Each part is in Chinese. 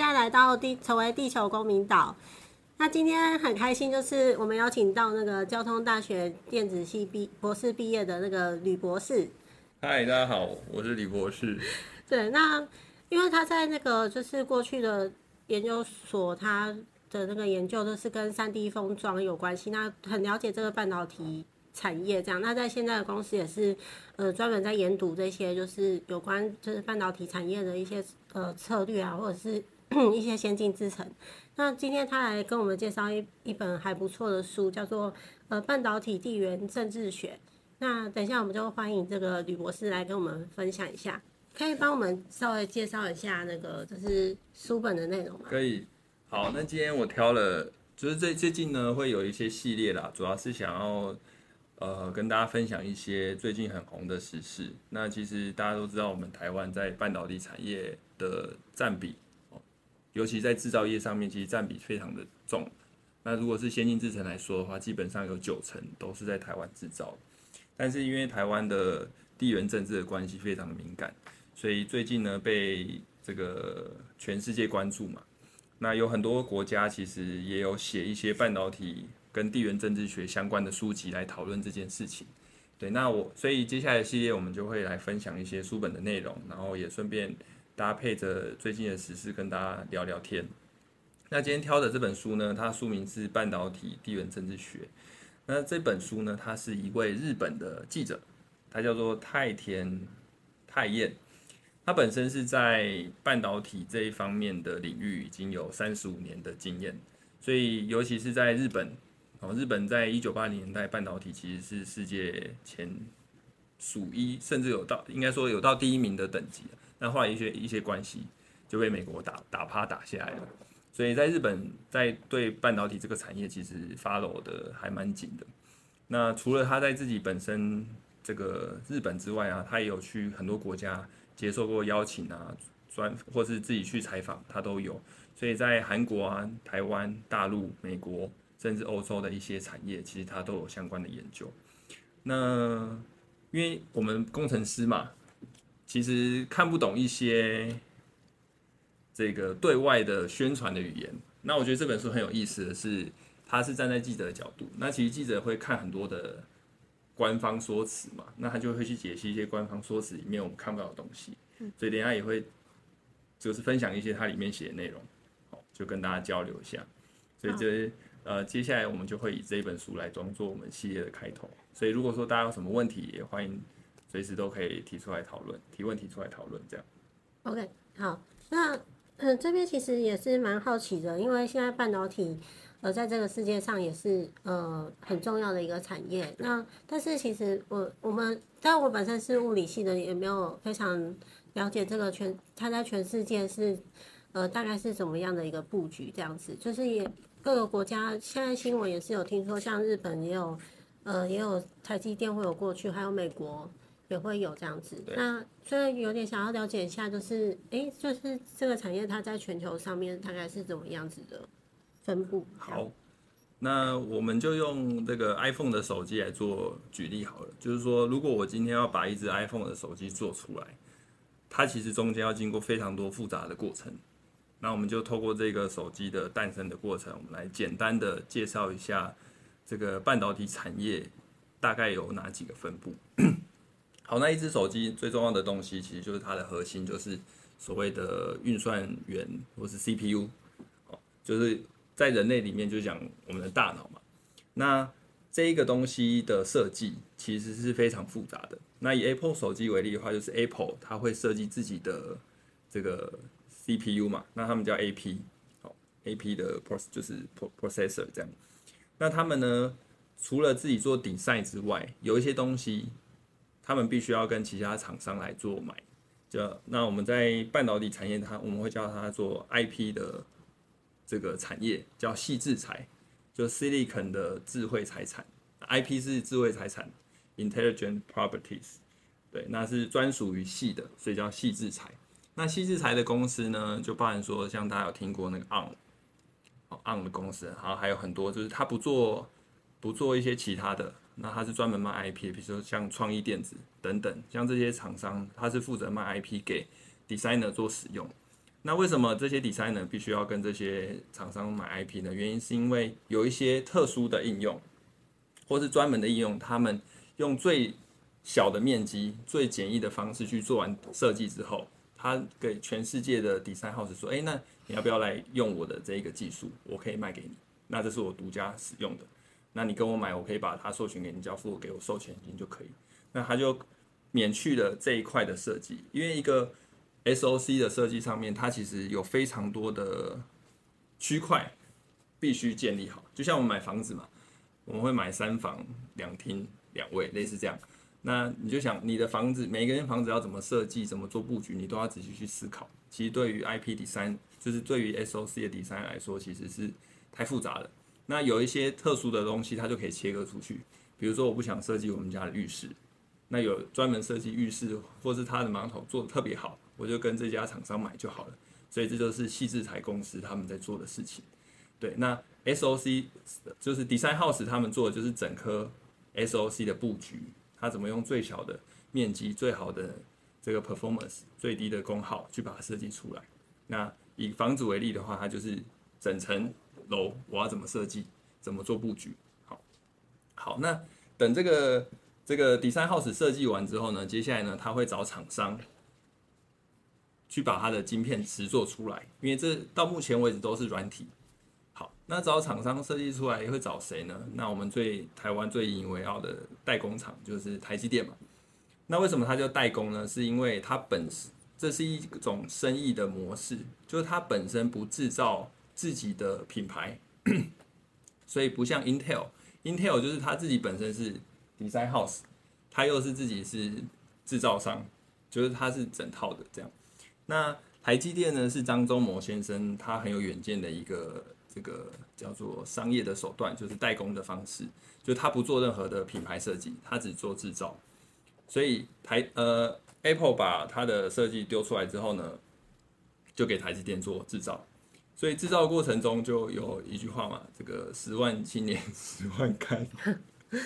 家来到地成为地球公民岛。那今天很开心，就是我们邀请到那个交通大学电子系毕博士毕业的那个吕博士。嗨，大家好，我是吕博士。对，那因为他在那个就是过去的研究所，他的那个研究都是跟三 D 封装有关系，那很了解这个半导体产业这样。那在现在的公司也是呃专门在研读这些就是有关就是半导体产业的一些呃策略啊，或者是 一些先进制程。那今天他来跟我们介绍一一本还不错的书，叫做呃半导体地缘政治学。那等一下我们就欢迎这个吕博士来跟我们分享一下，可以帮我们稍微介绍一下那个就是书本的内容吗？可以。好，那今天我挑了，就是最最近呢会有一些系列啦，主要是想要呃跟大家分享一些最近很红的时事。那其实大家都知道，我们台湾在半导体产业的占比。尤其在制造业上面，其实占比非常的重。那如果是先进制程来说的话，基本上有九成都是在台湾制造。但是因为台湾的地缘政治的关系非常的敏感，所以最近呢被这个全世界关注嘛。那有很多国家其实也有写一些半导体跟地缘政治学相关的书籍来讨论这件事情。对，那我所以接下来系列我们就会来分享一些书本的内容，然后也顺便。搭配着最近的时事跟大家聊聊天。那今天挑的这本书呢，它书名是《半导体地缘政治学》。那这本书呢，它是一位日本的记者，他叫做太田太彦。他本身是在半导体这一方面的领域已经有三十五年的经验，所以尤其是在日本，哦，日本在一九八零年代半导体其实是世界前数一，甚至有到应该说有到第一名的等级。那后来一些一些关系就被美国打打趴打下来了，所以在日本在对半导体这个产业其实 follow 的还蛮紧的。那除了他在自己本身这个日本之外啊，他也有去很多国家接受过邀请啊，专或是自己去采访，他都有。所以在韩国啊、台湾、大陆、美国，甚至欧洲的一些产业，其实他都有相关的研究。那因为我们工程师嘛。其实看不懂一些这个对外的宣传的语言。那我觉得这本书很有意思的是，他是站在记者的角度。那其实记者会看很多的官方说辞嘛，那他就会去解析一些官方说辞里面我们看不到的东西。所以等下也会就是分享一些他里面写的内容，好，就跟大家交流一下。所以这呃，接下来我们就会以这本书来装作我们系列的开头。所以如果说大家有什么问题，也欢迎。随时都可以提出来讨论，提问提出来讨论，这样。OK，好，那嗯，这边其实也是蛮好奇的，因为现在半导体呃，在这个世界上也是呃很重要的一个产业。那但是其实我我们，但我本身是物理系的，也没有非常了解这个全，它在全世界是呃大概是怎么样的一个布局这样子。就是也各个国家现在新闻也是有听说，像日本也有呃也有台积电会有过去，还有美国。也会有这样子，那所以有点想要了解一下，就是哎，就是这个产业它在全球上面大概是怎么样子的分布？好，那我们就用这个 iPhone 的手机来做举例好了。就是说，如果我今天要把一只 iPhone 的手机做出来，它其实中间要经过非常多复杂的过程。那我们就透过这个手机的诞生的过程，我们来简单的介绍一下这个半导体产业大概有哪几个分布。好，那一只手机最重要的东西，其实就是它的核心，就是所谓的运算元或是 CPU，哦，就是在人类里面就讲我们的大脑嘛。那这一个东西的设计其实是非常复杂的。那以 Apple 手机为例的话，就是 Apple 它会设计自己的这个 CPU 嘛，那他们叫 AP，好，AP 的 pros 就是 processor 这样。那他们呢，除了自己做 design 之外，有一些东西。他们必须要跟其他厂商来做买，就那我们在半导体产业，它我们会叫它做 IP 的这个产业，叫矽智财，就 Silicon 的智慧财产，IP 是智慧财产，Intelligent Properties，对，那是专属于细的，所以叫矽智财。那矽智财的公司呢，就包含说像大家有听过那个 ARM，ARM 的公司，然后还有很多，就是他不做不做一些其他的。那他是专门卖 IP，比如说像创意电子等等，像这些厂商，他是负责卖 IP 给 designer 做使用。那为什么这些 designer 必须要跟这些厂商买 IP 呢？原因是因为有一些特殊的应用，或是专门的应用，他们用最小的面积、最简易的方式去做完设计之后，他给全世界的 design house 说：“哎，那你要不要来用我的这一个技术？我可以卖给你，那这是我独家使用的。那你跟我买，我可以把它授权给你，交付给我授权金就可以。那他就免去了这一块的设计，因为一个。” SOC 的设计上面，它其实有非常多的区块必须建立好，就像我们买房子嘛，我们会买三房两厅两卫，类似这样。那你就想，你的房子每一个间房子要怎么设计，怎么做布局，你都要仔细去思考。其实对于 IP design，就是对于 SOC 的 design 来说，其实是太复杂了。那有一些特殊的东西，它就可以切割出去。比如说，我不想设计我们家的浴室，那有专门设计浴室，或是它的马桶做得特别好。我就跟这家厂商买就好了，所以这就是细制材公司他们在做的事情。对，那 SOC 就是 Design House 他们做的就是整颗 SOC 的布局，它怎么用最小的面积、最好的这个 performance、最低的功耗去把它设计出来。那以房子为例的话，它就是整层楼我要怎么设计，怎么做布局。好，好，那等这个这个 Design House 设计完之后呢，接下来呢，他会找厂商。去把它的晶片实做出来，因为这到目前为止都是软体。好，那找厂商设计出来会找谁呢？那我们最台湾最引以为傲的代工厂就是台积电嘛。那为什么它叫代工呢？是因为它本身这是一种生意的模式，就是它本身不制造自己的品牌，所以不像 Intel，Intel 就是它自己本身是 design house，它又是自己是制造商，就是它是整套的这样。那台积电呢，是张忠谋先生，他很有远见的一个这个叫做商业的手段，就是代工的方式，就他不做任何的品牌设计，他只做制造。所以台呃 Apple 把他的设计丢出来之后呢，就给台积电做制造。所以制造过程中就有一句话嘛，这个十万青年 十万干。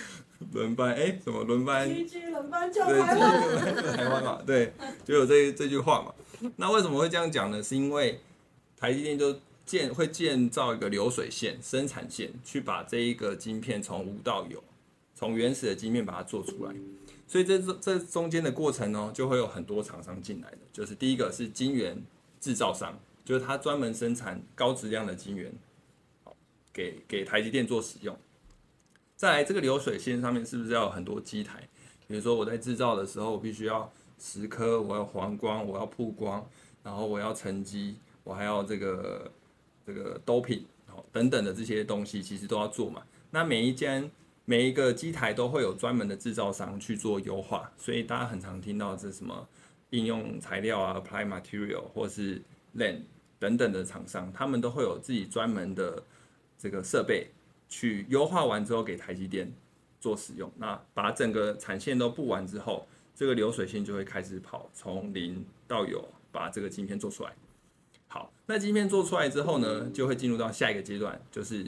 轮班哎，怎么轮班？对，轮班就台湾嘛，对，就有这这句话嘛。那为什么会这样讲呢？是因为台积电就建会建造一个流水线生产线，去把这一个晶片从无到有，从原始的晶片把它做出来。所以这这中间的过程呢，就会有很多厂商进来的。就是第一个是晶圆制造商，就是它专门生产高质量的晶圆，好，给给台积电做使用。再来这个流水线上面是不是要有很多机台？比如说我在制造的时候，我必须要。蚀刻，我要黄光，我要曝光，然后我要沉积，我还要这个这个 doping，等等的这些东西，其实都要做嘛。那每一间每一个机台都会有专门的制造商去做优化，所以大家很常听到这什么应用材料啊，apply Material 或是 Lam 等等的厂商，他们都会有自己专门的这个设备去优化完之后给台积电做使用。那把整个产线都布完之后。这个流水线就会开始跑，从零到有，把这个晶片做出来。好，那晶片做出来之后呢，就会进入到下一个阶段，就是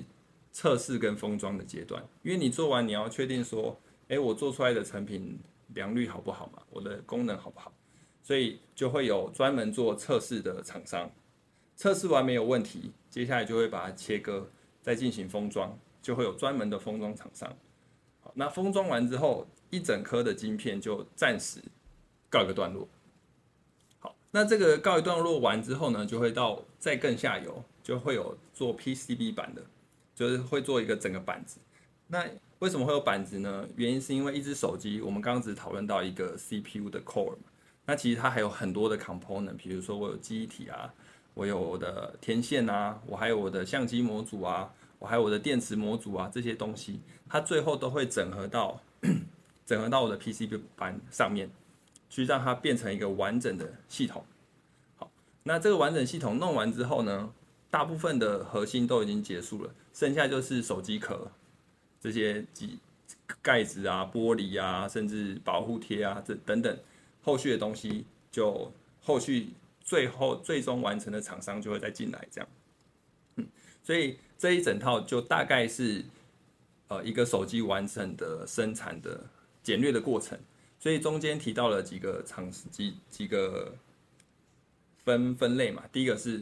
测试跟封装的阶段。因为你做完，你要确定说，诶，我做出来的成品良率好不好嘛？我的功能好不好？所以就会有专门做测试的厂商，测试完没有问题，接下来就会把它切割，再进行封装，就会有专门的封装厂商。好，那封装完之后。一整颗的晶片就暂时告一个段落。好，那这个告一段落完之后呢，就会到再更下游，就会有做 PCB 板的，就是会做一个整个板子。那为什么会有板子呢？原因是因为一只手机，我们刚刚只讨论到一个 CPU 的 core 嘛，那其实它还有很多的 component，比如说我有记忆体啊，我有我的天线啊，我还有我的相机模组啊，我还有我的电池模组啊，这些东西，它最后都会整合到。整合到我的 PCB 板上面，去让它变成一个完整的系统。好，那这个完整系统弄完之后呢，大部分的核心都已经结束了，剩下就是手机壳这些几盖子啊、玻璃啊，甚至保护贴啊，这等等后续的东西，就后续最后最终完成的厂商就会再进来这样。嗯，所以这一整套就大概是呃一个手机完整的生产的。简略的过程，所以中间提到了几个厂几几个分分类嘛，第一个是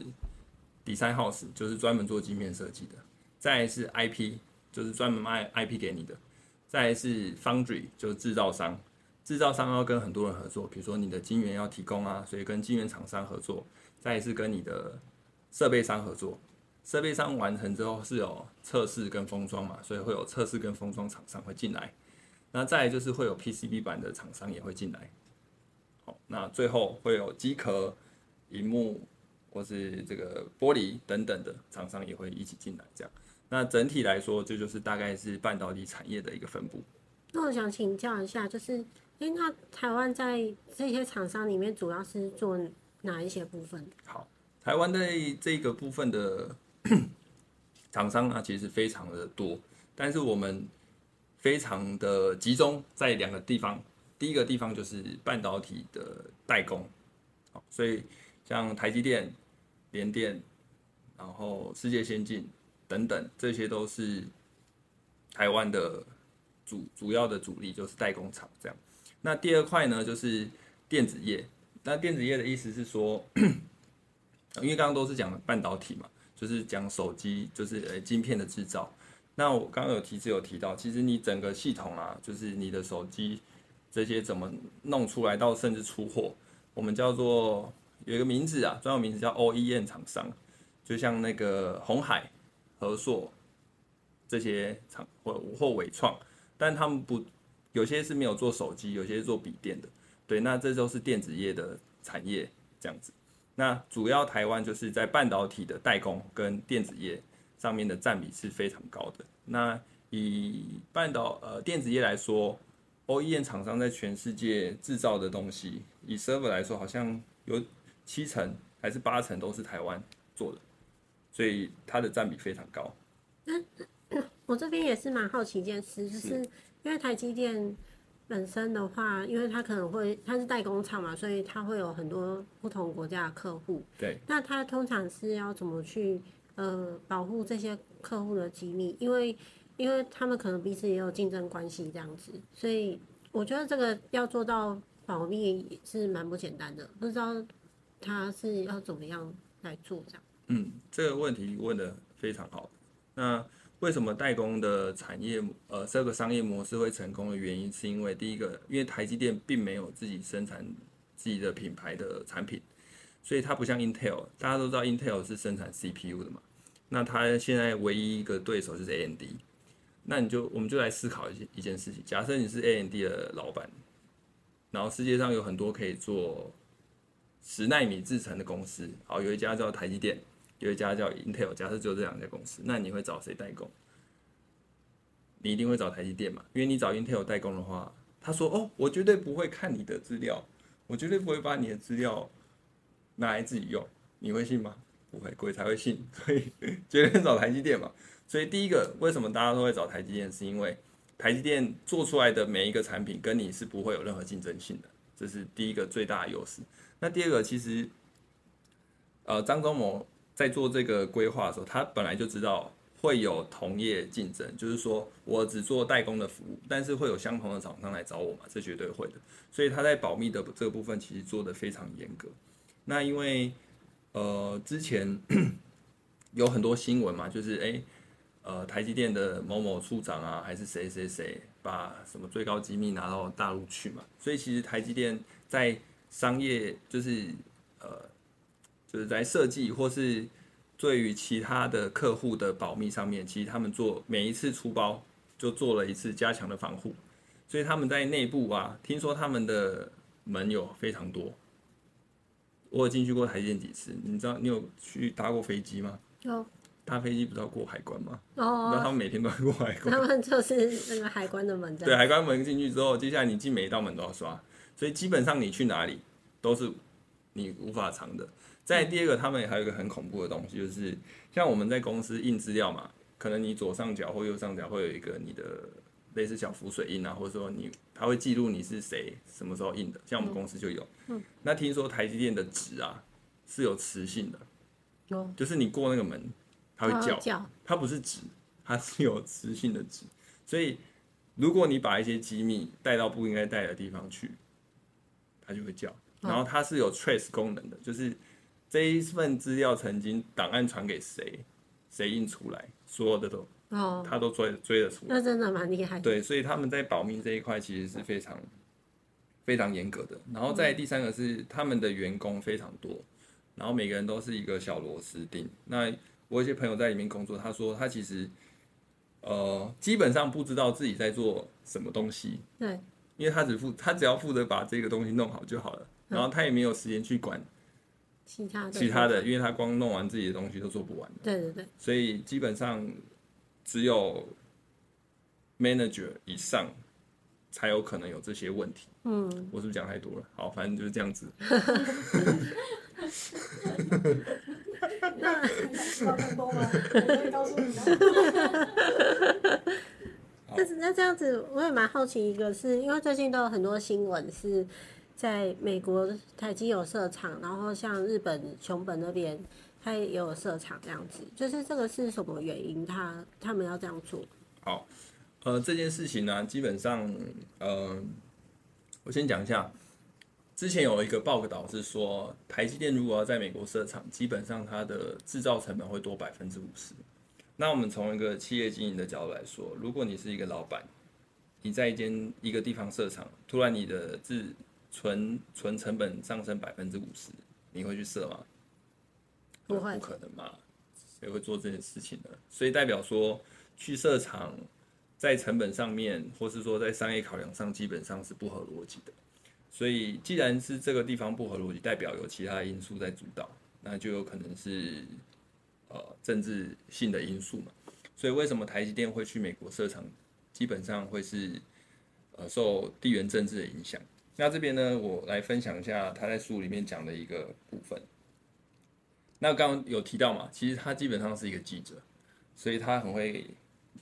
design house，就是专门做晶片设计的；再是 IP，就是专门卖 IP 给你的；再是 foundry，就是制造商，制造商要跟很多人合作，比如说你的晶圆要提供啊，所以跟晶圆厂商合作；再来是跟你的设备商合作，设备商完成之后是有测试跟封装嘛，所以会有测试跟封装厂商会进来。那再来就是会有 PCB 板的厂商也会进来。好，那最后会有机壳。荧幕或是这个玻璃等等的厂商也会一起进来，这样。那整体来说，这就是大概是半导体产业的一个分布。那我想请教一下，就是，哎，那台湾在这些厂商里面主要是做哪一些部分？好，台湾的这个部分的 厂商啊，其实非常的多，但是我们非常的集中在两个地方。第一个地方就是半导体的代工，好，所以。像台积电、联电，然后世界先进等等，这些都是台湾的主主要的主力，就是代工厂这样。那第二块呢，就是电子业。那电子业的意思是说，因为刚刚都是讲半导体嘛，就是讲手机，就是呃晶片的制造。那我刚刚有提，有提到，其实你整个系统啊，就是你的手机这些怎么弄出来，到甚至出货，我们叫做。有一个名字啊，专有名字叫 OEM 厂商，就像那个鸿海、和硕这些厂或或伟创，但他们不有些是没有做手机，有些是做笔电的，对，那这就是电子业的产业这样子。那主要台湾就是在半导体的代工跟电子业上面的占比是非常高的。那以半导呃电子业来说，OEM 厂商在全世界制造的东西，以 server 来说，好像有。七成还是八成都是台湾做的，所以它的占比非常高。嗯我这边也是蛮好奇一件事，就是因为台积电本身的话，因为它可能会它是代工厂嘛，所以它会有很多不同国家的客户。对。那它通常是要怎么去呃保护这些客户的机密？因为因为他们可能彼此也有竞争关系这样子，所以我觉得这个要做到保密是蛮不简单的，不知道。他是要怎么样来做这样？嗯，这个问题问的非常好。那为什么代工的产业呃这个商业模式会成功的原因，是因为第一个，因为台积电并没有自己生产自己的品牌的产品，所以它不像 Intel，大家都知道 Intel 是生产 CPU 的嘛。那它现在唯一一个对手就是 AMD。那你就我们就来思考一件一件事情：假设你是 AMD 的老板，然后世界上有很多可以做。十纳米制程的公司，好，有一家叫台积电，有一家叫 Intel。假设只有这两家公司，那你会找谁代工？你一定会找台积电嘛？因为你找 Intel 代工的话，他说：“哦，我绝对不会看你的资料，我绝对不会把你的资料拿来自己用。”你会信吗？不会，鬼才会信。所以 绝对找台积电嘛。所以第一个，为什么大家都会找台积电？是因为台积电做出来的每一个产品跟你是不会有任何竞争性的，这是第一个最大的优势。那第二个，其实，呃，张忠谋在做这个规划的时候，他本来就知道会有同业竞争，就是说我只做代工的服务，但是会有相同的厂商来找我嘛，这绝对会的。所以他在保密的这个部分，其实做得非常严格。那因为，呃，之前 有很多新闻嘛，就是哎，呃，台积电的某某处长啊，还是谁谁谁，把什么最高机密拿到大陆去嘛，所以其实台积电在商业就是呃，就是在设计或是对于其他的客户的保密上面，其实他们做每一次出包就做了一次加强的防护，所以他们在内部啊，听说他们的门有非常多。我有进去过台积电几次，你知道你有去搭过飞机吗？有。搭飞机不是要过海关吗？哦。那他们每天都要过海关。他们就是那个海关的门。对，海关门进去之后，接下来你进每一道门都要刷。所以基本上你去哪里都是你无法藏的。再第二个，他们也还有一个很恐怖的东西，就是像我们在公司印资料嘛，可能你左上角或右上角会有一个你的类似小浮水印啊，或者说你他会记录你是谁，什么时候印的。像我们公司就有。嗯。那听说台积电的纸啊是有磁性的，有，就是你过那个门，它会叫，它不是纸，它是有磁性的纸，所以。如果你把一些机密带到不应该带的地方去，它就会叫。然后它是有 trace 功能的，就是这一份资料曾经档案传给谁，谁印出来，所有的都哦，他都追追得出来。那真的蛮厉害的。对，所以他们在保密这一块其实是非常非常严格的。然后再第三个是他们的员工非常多，然后每个人都是一个小螺丝钉。那我有些朋友在里面工作，他说他其实呃基本上不知道自己在做什么东西。对。因为他只负他只要负责把这个东西弄好就好了，然后他也没有时间去管其他的其他的，因为他光弄完自己的东西都做不完。对对对。所以基本上只有 manager 以上才有可能有这些问题。嗯，我是不是讲太多了？好，反正就是这样子。那那 那这样子，我也蛮好奇，一个是因为最近都有很多新闻是在美国台积有设厂，然后像日本熊本那边它也有设厂，这样子，就是这个是什么原因？他他们要这样做？好，呃，这件事情呢，基本上，呃，我先讲一下，之前有一个报道是说，台积电如果要在美国设厂，基本上它的制造成本会多百分之五十。那我们从一个企业经营的角度来说，如果你是一个老板，你在一间一个地方设厂，突然你的自存存成本上升百分之五十，你会去设吗？不会，不可能嘛？谁会做这件事情呢？所以代表说，去设厂在成本上面，或是说在商业考量上，基本上是不合逻辑的。所以既然是这个地方不合逻辑，代表有其他因素在主导，那就有可能是。呃，政治性的因素嘛，所以为什么台积电会去美国设厂，基本上会是呃受地缘政治的影响。那这边呢，我来分享一下他在书里面讲的一个部分。那刚刚有提到嘛，其实他基本上是一个记者，所以他很会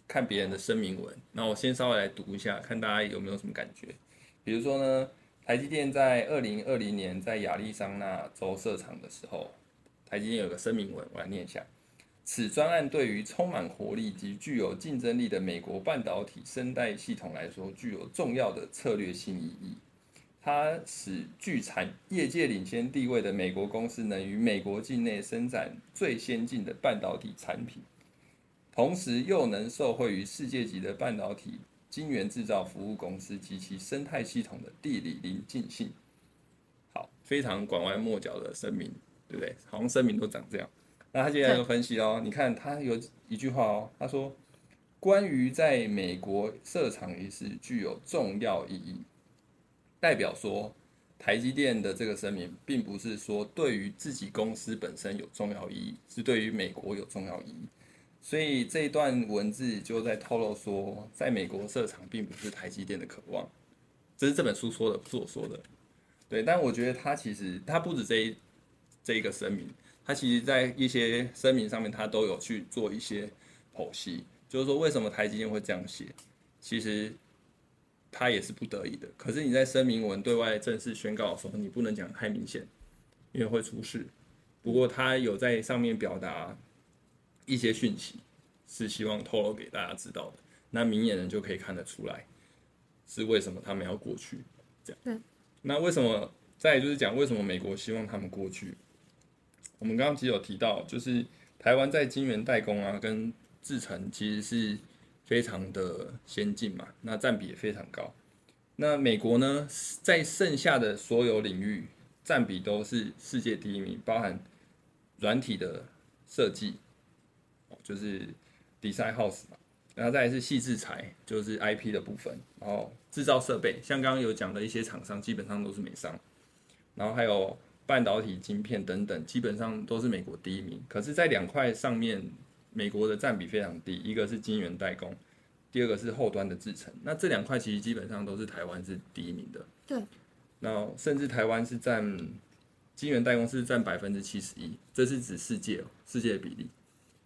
看别人的声明文。那我先稍微来读一下，看大家有没有什么感觉。比如说呢，台积电在二零二零年在亚利桑那州设厂的时候，台积电有个声明文，我来念一下。此专案对于充满活力及具有竞争力的美国半导体生态系统来说，具有重要的策略性意义。它使具产业界领先地位的美国公司能于美国境内生产最先进的半导体产品，同时又能受惠于世界级的半导体晶圆制造服务公司及其生态系统的地理邻近性。好，非常拐弯抹角的声明，对不对？好像声明都长这样。那他接下来就分析哦，你看他有一句话哦，他说，关于在美国设厂一事具有重要意义，代表说台积电的这个声明，并不是说对于自己公司本身有重要意义，是对于美国有重要意义。所以这一段文字就在透露说，在美国设厂并不是台积电的渴望，这是这本书说的，不是我说的。对，但我觉得他其实他不止这一这一个声明。他其实，在一些声明上面，他都有去做一些剖析，就是说为什么台积电会这样写，其实他也是不得已的。可是你在声明文对外正式宣告的时候，你不能讲太明显，因为会出事。不过他有在上面表达一些讯息，是希望透露给大家知道的。那明眼人就可以看得出来，是为什么他们要过去这样。对。那为什么？再就是讲为什么美国希望他们过去？我们刚刚其实有提到，就是台湾在晶圆代工啊跟制程其实是非常的先进嘛，那占比也非常高。那美国呢，在剩下的所有领域占比都是世界第一名，包含软体的设计，就是 design house 嘛，然后再是矽智财，就是 IP 的部分，然后制造设备，像刚刚有讲的一些厂商，基本上都是美商，然后还有。半导体晶片等等，基本上都是美国第一名。可是，在两块上面，美国的占比非常低。一个是晶圆代工，第二个是后端的制程。那这两块其实基本上都是台湾是第一名的。对。那甚至台湾是占晶圆代工是占百分之七十一，这是指世界世界的比例。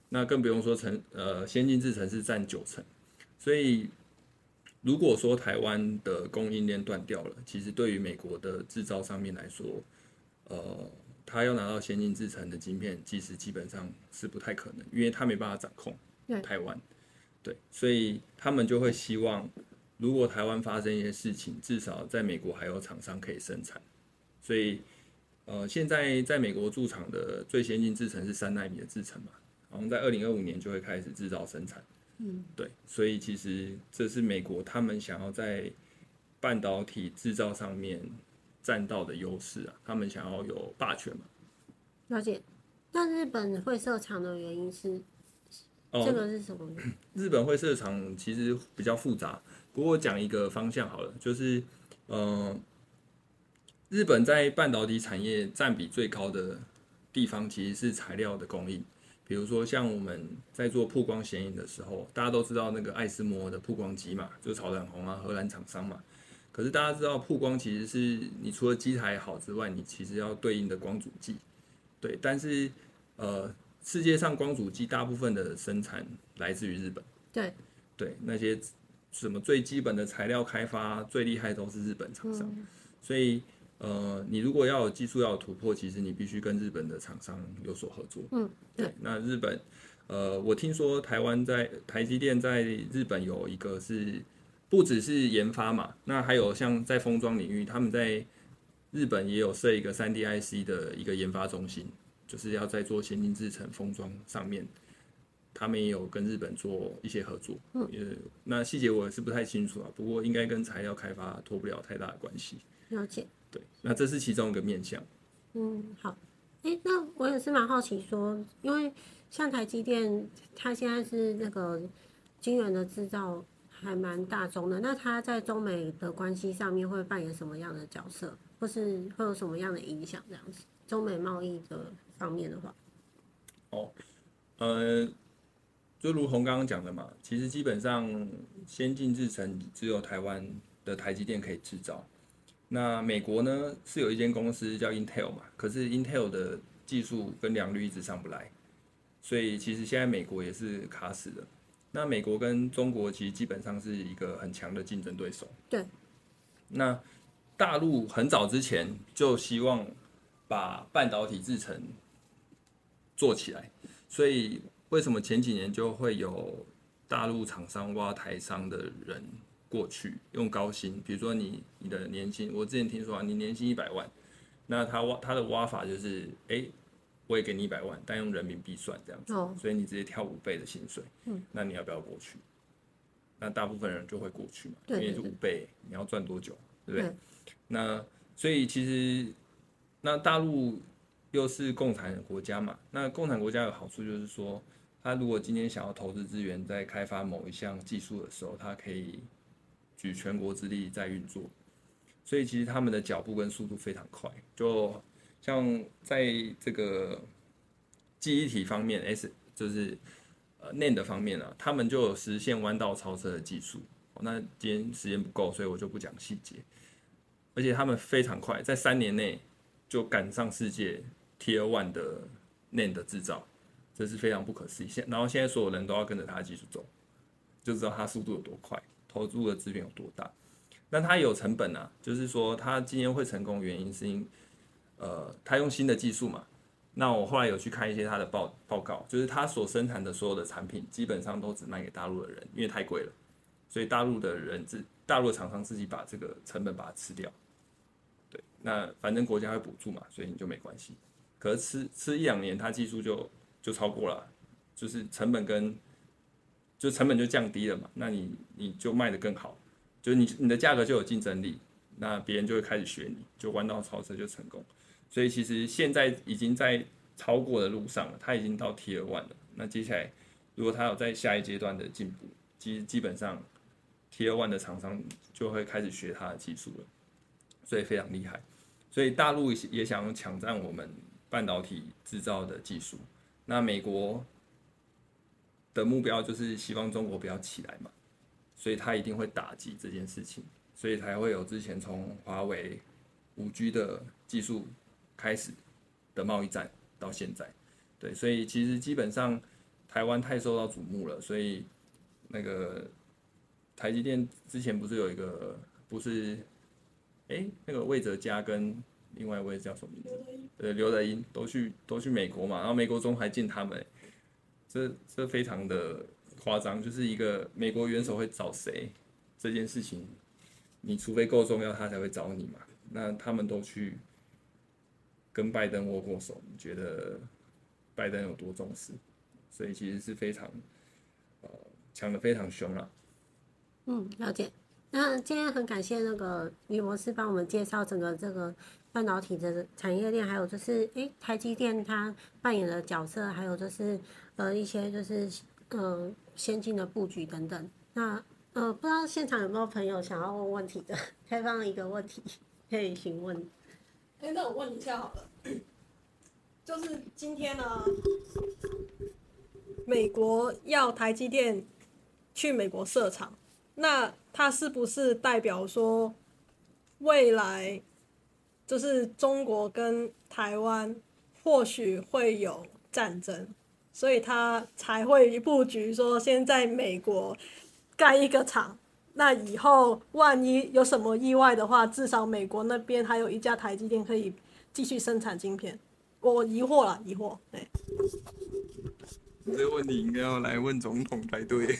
那更不用说成呃先进制程是占九成。所以，如果说台湾的供应链断掉了，其实对于美国的制造上面来说，呃，他要拿到先进制程的晶片，其实基本上是不太可能，因为他没办法掌控台湾，对，所以他们就会希望，如果台湾发生一些事情，至少在美国还有厂商可以生产，所以呃，现在在美国驻厂的最先进制程是三纳米的制程嘛，然后在二零二五年就会开始制造生产。嗯，对，所以其实这是美国他们想要在半导体制造上面占到的优势啊，他们想要有霸权嘛。了解。那日本会设厂的原因是？哦，这个是什么？日本会设厂其实比较复杂，不过讲一个方向好了，就是，呃，日本在半导体产业占比最高的地方其实是材料的供应。比如说，像我们在做曝光显影的时候，大家都知道那个爱斯摩的曝光机嘛，就炒得很红啊，荷兰厂商嘛。可是大家知道，曝光其实是你除了机台好之外，你其实要对应的光阻剂。对，但是呃，世界上光阻剂大部分的生产来自于日本。对，对，那些什么最基本的材料开发最厉害都是日本厂商，嗯、所以。呃，你如果要有技术要有突破，其实你必须跟日本的厂商有所合作。嗯，对。对，那日本，呃，我听说台湾在台积电在日本有一个是不只是研发嘛，那还有像在封装领域，他们在日本也有设一个三 D IC 的一个研发中心，就是要在做先进制程封装上面，他们也有跟日本做一些合作。嗯，那细节我也是不太清楚啊，不过应该跟材料开发脱不了太大的关系。了解。对，那这是其中一个面向。嗯，好。哎、欸，那我也是蛮好奇说，因为像台积电，它现在是那个晶圆的制造还蛮大众的，那他在中美的关系上面会扮演什么样的角色，或是会有什么样的影响？这样子，中美贸易的方面的话。哦，呃，就如同刚刚讲的嘛，其实基本上先进制程只有台湾的台积电可以制造。那美国呢，是有一间公司叫 Intel 嘛，可是 Intel 的技术跟良率一直上不来，所以其实现在美国也是卡死的。那美国跟中国其实基本上是一个很强的竞争对手。对。那大陆很早之前就希望把半导体制成做起来，所以为什么前几年就会有大陆厂商挖台商的人？过去用高薪，比如说你你的年薪，我之前听说啊，你年薪一百万，那他挖他的挖法就是，哎、欸，我也给你一百万，但用人民币算这样子，oh. 所以你直接跳五倍的薪水，嗯，那你要不要过去？那大部分人就会过去嘛，对对对，因为是五倍，你要赚多久，对不对？对，那所以其实那大陆又是共产国家嘛，那共产国家有好处就是说，他如果今天想要投资资源在开发某一项技术的时候，他可以。举全国之力在运作，所以其实他们的脚步跟速度非常快。就像在这个记忆体方面，S 就是呃 NAND 方面啊，他们就有实现弯道超车的技术。那今天时间不够，所以我就不讲细节。而且他们非常快，在三年内就赶上世界 Tier One 的 NAND 的制造，这是非常不可思议。现然后现在所有人都要跟着他的技术走，就知道他速度有多快。投入的资源有多大？那他有成本啊，就是说他今天会成功的原因是因，呃，他用新的技术嘛。那我后来有去看一些他的报报告，就是他所生产的所有的产品基本上都只卖给大陆的人，因为太贵了，所以大陆的人自大陆厂商自己把这个成本把它吃掉。对，那反正国家会补助嘛，所以你就没关系。可是吃吃一两年，它技术就就超过了，就是成本跟。就成本就降低了嘛，那你你就卖得更好，就是你你的价格就有竞争力，那别人就会开始学你，就弯道超车就成功。所以其实现在已经在超过的路上了，它已经到 Tier One 了。那接下来如果它有在下一阶段的进步，基基本上 Tier One 的厂商就会开始学它的技术了，所以非常厉害。所以大陆也想抢占我们半导体制造的技术，那美国。的目标就是希望中国不要起来嘛，所以他一定会打击这件事情，所以才会有之前从华为五 G 的技术开始的贸易战到现在，对，所以其实基本上台湾太受到瞩目了，所以那个台积电之前不是有一个不是，哎、那个魏哲家跟另外一位叫什么名字？对，刘德音都去都去美国嘛，然后美国中还进他们、这这非常的夸张，就是一个美国元首会找谁这件事情，你除非够重要，他才会找你嘛。那他们都去跟拜登握过手，你觉得拜登有多重视？所以其实是非常呃抢的非常凶了。嗯，了解。那今天很感谢那个李博士帮我们介绍整个这个半导体的产业链，还有就是诶、台积电它扮演的角色，还有就是呃一些就是呃先进的布局等等。那呃不知道现场有没有朋友想要问问题的？开放一个问题可以询问。哎、欸，那我问一下好了，就是今天呢，美国要台积电去美国设厂。那它是不是代表说，未来就是中国跟台湾或许会有战争，所以他才会布局说先在美国盖一个厂。那以后万一有什么意外的话，至少美国那边还有一家台积电可以继续生产晶片。我疑惑了，疑惑。对，这个问题应该要来问总统才对。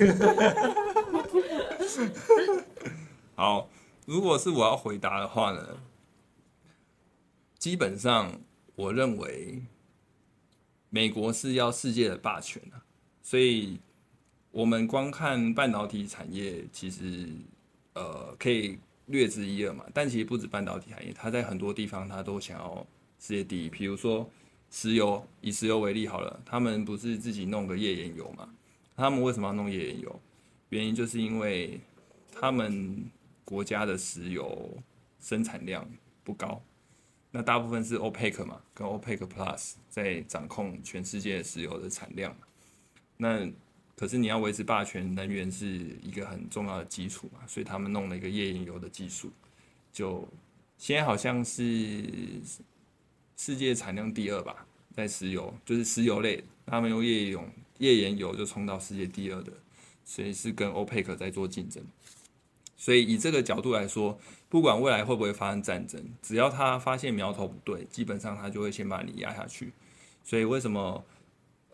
好，如果是我要回答的话呢，基本上我认为美国是要世界的霸权啊，所以我们光看半导体产业，其实呃可以略知一二嘛。但其实不止半导体产业，它在很多地方它都想要世界第一。比如说石油，以石油为例好了，他们不是自己弄个页岩油嘛？他们为什么要弄页岩油？原因就是因为他们国家的石油生产量不高，那大部分是 OPEC 嘛，跟 OPEC Plus 在掌控全世界石油的产量。那可是你要维持霸权，能源是一个很重要的基础嘛，所以他们弄了一个页岩油的技术，就现在好像是世界产量第二吧，在石油就是石油类，他们用页岩油页岩油就冲到世界第二的。所以是跟欧佩克在做竞争，所以以这个角度来说，不管未来会不会发生战争，只要他发现苗头不对，基本上他就会先把你压下去。所以为什么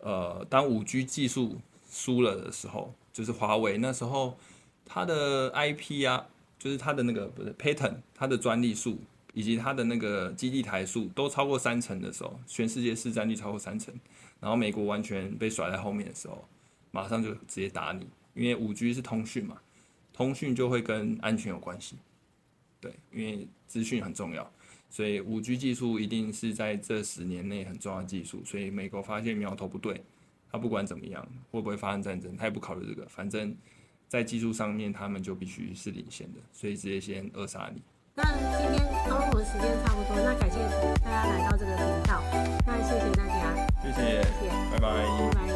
呃，当五 G 技术输了的时候，就是华为那时候它的 IP 啊，就是它的那个不是 patent，它的专利数以及它的那个基地台数都超过三成的时候，全世界市占率超过三成，然后美国完全被甩在后面的时候，马上就直接打你。因为五 G 是通讯嘛，通讯就会跟安全有关系，对，因为资讯很重要，所以五 G 技术一定是在这十年内很重要的技术。所以美国发现苗头不对，他不管怎么样，会不会发生战争，他也不考虑这个。反正，在技术上面，他们就必须是领先的，所以直接先扼杀你。那今天跟我们时间差不多，那感谢大家来到这个频道，那谢谢大家，谢谢，谢谢，拜拜。